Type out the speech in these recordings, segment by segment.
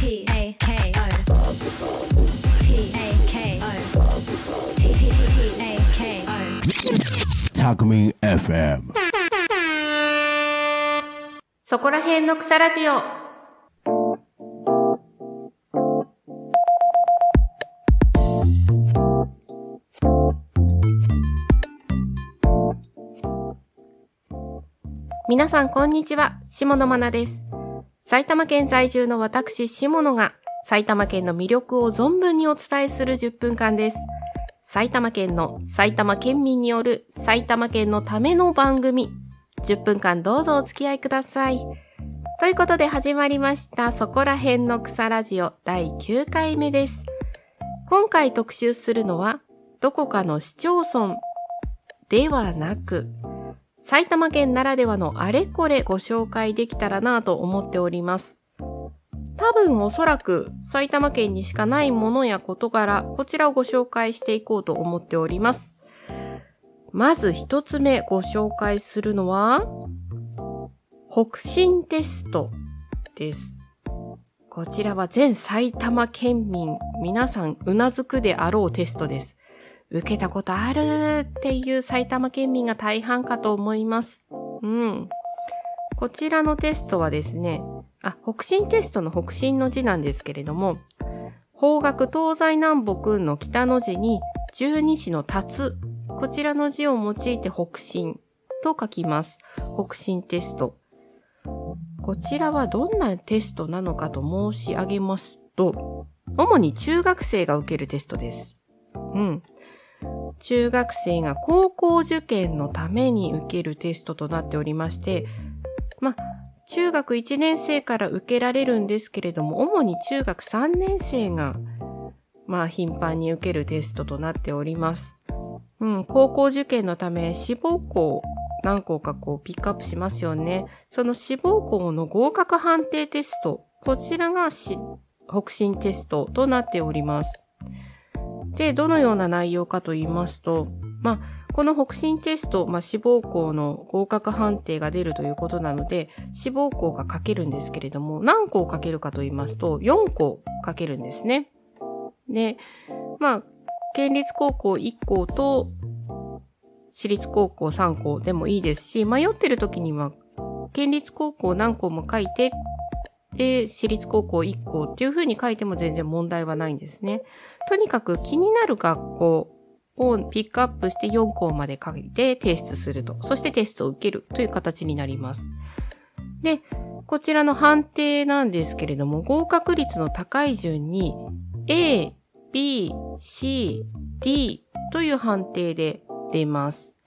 P A K O P A K O P A K O タクミン FM そこら辺の草ラジオ。皆さんこんにちは、下野真奈です。埼玉県在住の私、下野が埼玉県の魅力を存分にお伝えする10分間です。埼玉県の埼玉県民による埼玉県のための番組。10分間どうぞお付き合いください。ということで始まりました、そこら辺の草ラジオ第9回目です。今回特集するのは、どこかの市町村ではなく、埼玉県ならではのあれこれご紹介できたらなと思っております。多分おそらく埼玉県にしかないものや事柄、こちらをご紹介していこうと思っております。まず一つ目ご紹介するのは、北進テストです。こちらは全埼玉県民、皆さんうなずくであろうテストです。受けたことあるっていう埼玉県民が大半かと思います。うん。こちらのテストはですね、あ、北進テストの北進の字なんですけれども、方角東西南北の北の字に十二支の立つ、こちらの字を用いて北進と書きます。北進テスト。こちらはどんなテストなのかと申し上げますと、主に中学生が受けるテストです。うん。中学生が高校受験のために受けるテストとなっておりまして、まあ、中学1年生から受けられるんですけれども、主に中学3年生が、まあ、頻繁に受けるテストとなっております。うん、高校受験のため志望校何校かこうピックアップしますよね。その志望校の合格判定テスト、こちらがし北進テストとなっております。で、どのような内容かと言いますと、まあ、この北進テスト、まあ、志望校の合格判定が出るということなので、志望校が書けるんですけれども、何校書けるかと言いますと、4校書けるんですね。で、まあ、県立高校1校と、私立高校3校でもいいですし、迷ってる時には、県立高校何校も書いて、で、私立高校1校っていう風に書いても全然問題はないんですね。とにかく気になる学校をピックアップして4校まで書いて提出すると。そしてテストを受けるという形になります。で、こちらの判定なんですけれども、合格率の高い順に A、B、C、D という判定で出ます。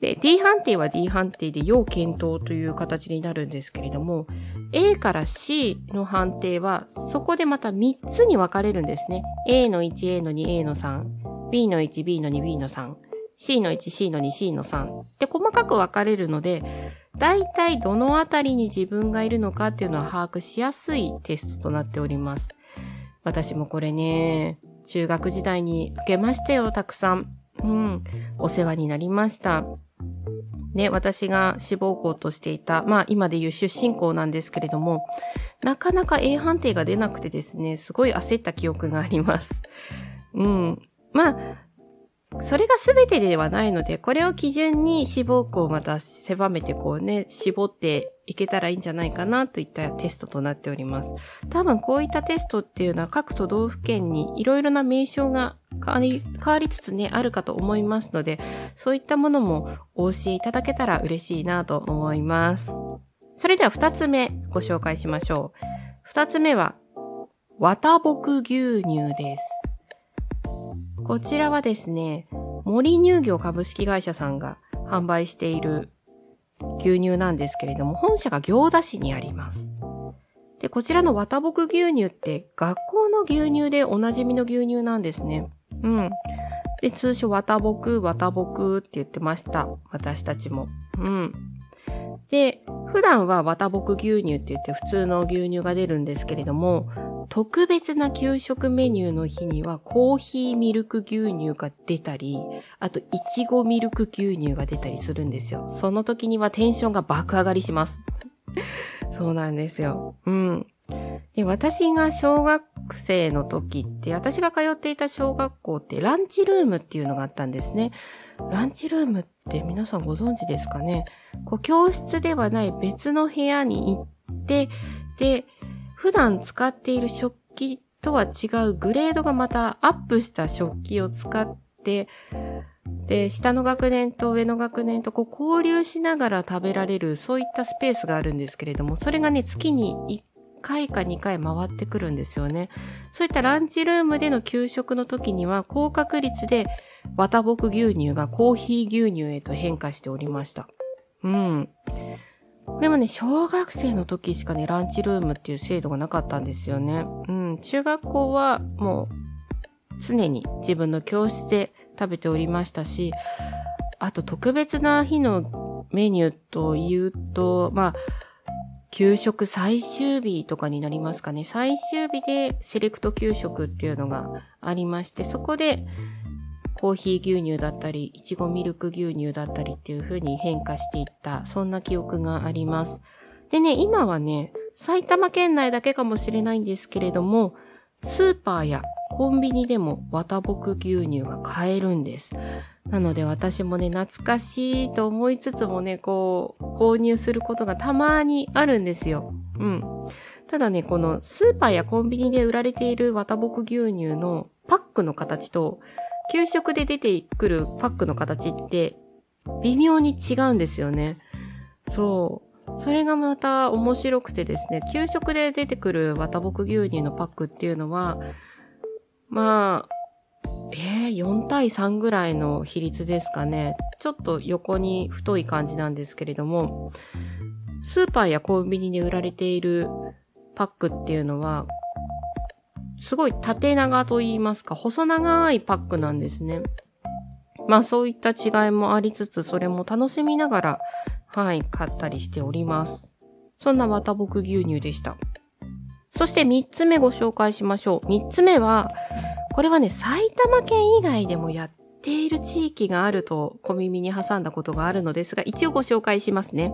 で、D 判定は D 判定で要検討という形になるんですけれども、A から C の判定は、そこでまた3つに分かれるんですね。A の1、A の2、A の3、B の1、B の2、B の3、C の1、C の2、C の3。で、細かく分かれるので、大体どのあたりに自分がいるのかっていうのは把握しやすいテストとなっております。私もこれね、中学時代に受けましたよ、たくさん。うん。お世話になりました。ね、私が志望校としていた、まあ今でいう出身校なんですけれども、なかなか A 判定が出なくてですね、すごい焦った記憶があります。うん。まあ、それが全てではないので、これを基準に志望校をまた狭めてこうね、絞っていけたらいいんじゃないかなといったテストとなっております。多分こういったテストっていうのは各都道府県にいろいろな名称が変わり変わりつつね、あるかと思いますので、そういったものもお教えいただけたら嬉しいなと思います。それでは二つ目ご紹介しましょう。二つ目は、綿木牛乳です。こちらはですね、森乳業株式会社さんが販売している牛乳なんですけれども、本社が行田市にあります。で、こちらの綿木牛乳って学校の牛乳でおなじみの牛乳なんですね。うん。で、通称綿木、綿木って言ってました。私たちも。うん。で、普段は綿木牛乳って言って普通の牛乳が出るんですけれども、特別な給食メニューの日にはコーヒーミルク牛乳が出たり、あといちごミルク牛乳が出たりするんですよ。その時にはテンションが爆上がりします。そうなんですよ。うん。で、私が小学生の時って、私が通っていた小学校ってランチルームっていうのがあったんですね。ランチルームって皆さんご存知ですかね？こう、教室ではない別の部屋に行って、で、普段使っている食器とは違うグレードがまたアップした食器を使って、で、下の学年と上の学年とこう交流しながら食べられる、そういったスペースがあるんですけれども、それがね、月に1回か2回回ってくるんですよね。そういったランチルームでの給食の時には、高確率で綿木牛乳がコーヒー牛乳へと変化しておりました。うん。でもね、小学生の時しかね、ランチルームっていう制度がなかったんですよね。うん。中学校はもう常に自分の教室で食べておりましたし、あと特別な日のメニューというと、まあ、給食最終日とかになりますかね。最終日でセレクト給食っていうのがありまして、そこでコーヒー牛乳だったり、いちごミルク牛乳だったりっていう風に変化していった、そんな記憶があります。でね、今はね、埼玉県内だけかもしれないんですけれども、スーパーやコンビニでも綿木牛乳が買えるんです。なので私もね、懐かしいと思いつつもね、こう、購入することがたまにあるんですよ。うん。ただね、このスーパーやコンビニで売られている綿木牛乳のパックの形と、給食で出てくるパックの形って、微妙に違うんですよね。そう。それがまた面白くてですね、給食で出てくる綿木牛乳のパックっていうのは、まあ、えー、4対3ぐらいの比率ですかね。ちょっと横に太い感じなんですけれども、スーパーやコンビニで売られているパックっていうのは、すごい縦長と言いますか、細長いパックなんですね。まあそういった違いもありつつ、それも楽しみながら、はい、買ったりしております。そんな綿木牛乳でした。そして3つ目ご紹介しましょう。3つ目は、これはね、埼玉県以外でもやっている地域があると小耳に挟んだことがあるのですが、一応ご紹介しますね。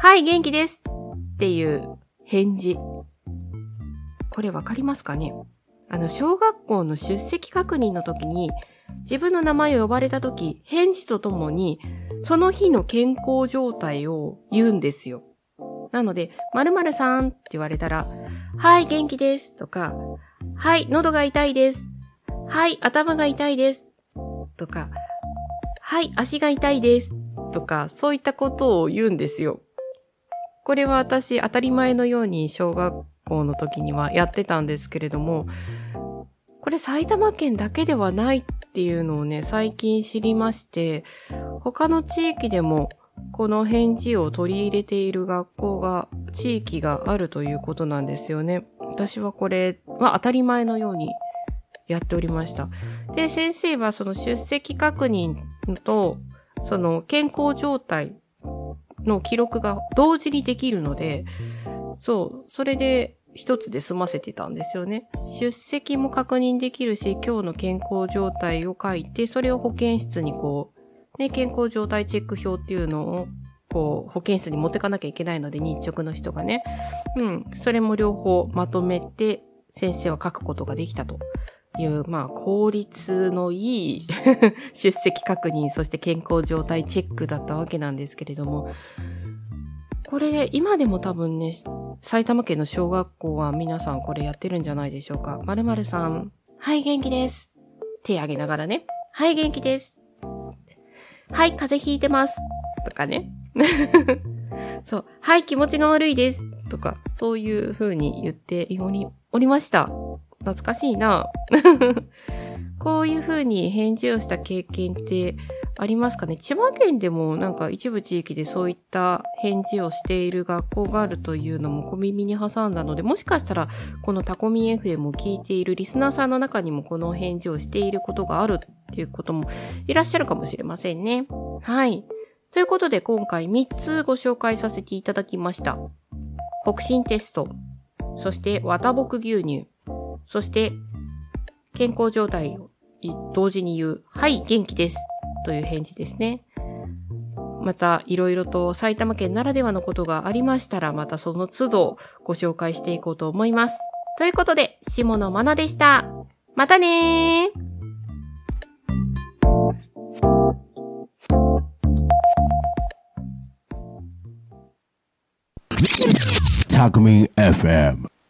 はい、元気ですっていう返事。これわかりますかね？あの、小学校の出席確認の時に、自分の名前を呼ばれた時、返事とともに、その日の健康状態を言うんですよ。なので、〇〇さんって言われたら、はい、元気ですとか、はい、喉が痛いです。はい、頭が痛いです。とか、はい、足が痛いです。とか、そういったことを言うんですよ。これは私当たり前のように小学校の時にはやってたんですけれども、これ埼玉県だけではないっていうのをね、最近知りまして、他の地域でもこの返事を取り入れている学校が、地域があるということなんですよね。私はこれは当たり前のようにやっておりました。で、先生はその出席確認と、その健康状態の記録が同時にできるので、そう、それで一つで済ませてたんですよね。出席も確認できるし、今日の健康状態を書いて、それを保健室にこう、ね、健康状態チェック表っていうのを、こう、保健室に持ってかなきゃいけないので、日直の人がね。うん、それも両方まとめて、先生は書くことができたという、まあ、効率のいい 出席確認、そして健康状態チェックだったわけなんですけれども、これ、今でも多分ね、埼玉県の小学校は皆さんこれやってるんじゃないでしょうか。〇〇さん、はい、元気です。手挙げながらね。はい、元気です。はい、風邪ひいてます。とかね。そう。はい、気持ちが悪いです。とか、そういう風に言っておりました。懐かしいな。こういう風に返事をした経験ってありますかね？千葉県でもなんか一部地域でそういった返事をしている学校があるというのも小耳に挟んだので、もしかしたらこのタコミ FM を聞いているリスナーさんの中にもこの返事をしていることがあるっていうこともいらっしゃるかもしれませんね。はい。ということで今回3つご紹介させていただきました。北進テスト、そして綿木牛乳、そして健康状態を同時に言う、はい、元気です。という返事ですね。またいろいろと埼玉県ならではのことがありましたら、またその都度ご紹介していこうと思います。ということで、下野まなでした。またねー Talk Me FM